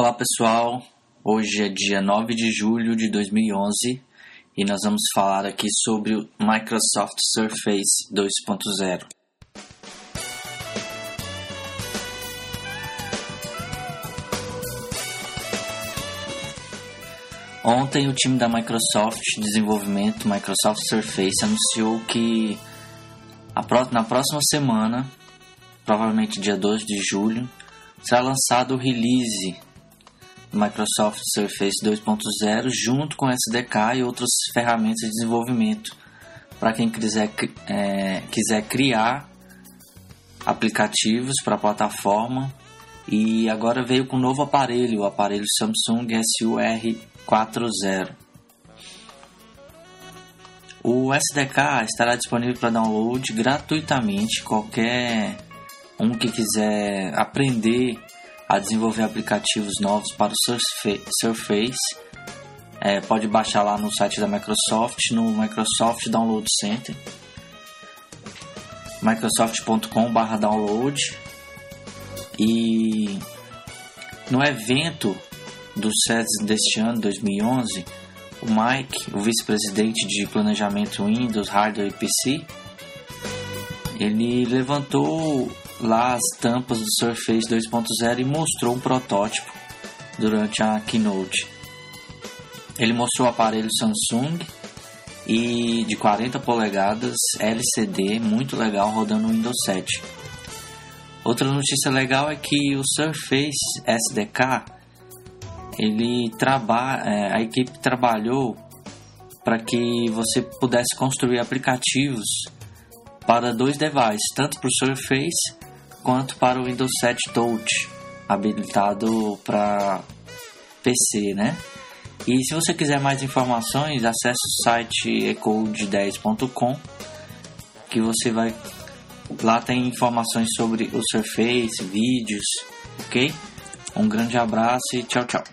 Olá pessoal, hoje é dia 9 de julho de 2011 e nós vamos falar aqui sobre o Microsoft Surface 2.0. Ontem o time da Microsoft de desenvolvimento Microsoft Surface anunciou que na próxima semana, provavelmente dia 2 de julho, será lançado o release Microsoft Surface 2.0 junto com SDK e outras ferramentas de desenvolvimento para quem quiser, é, quiser criar aplicativos para a plataforma e agora veio com um novo aparelho, o aparelho Samsung SUR 4.0. O SDK estará disponível para download gratuitamente. Qualquer um que quiser aprender a desenvolver aplicativos novos para o Surface. É, pode baixar lá no site da Microsoft, no Microsoft Download Center, microsoft.com/download e no evento do CES deste ano, 2011, o Mike, o vice-presidente de planejamento Windows, Hardware e PC, ele levantou lá as tampas do Surface 2.0 e mostrou um protótipo durante a keynote. Ele mostrou o aparelho Samsung e de 40 polegadas LCD, muito legal, rodando Windows 7. Outra notícia legal é que o Surface SDK ele trabalha, é, a equipe trabalhou para que você pudesse construir aplicativos para dois devices, tanto para o Surface quanto para o Windows 7 Touch, habilitado para PC, né? E se você quiser mais informações, acesse o site ecode10.com que você vai lá tem informações sobre o Surface, vídeos, ok? Um grande abraço e tchau, tchau.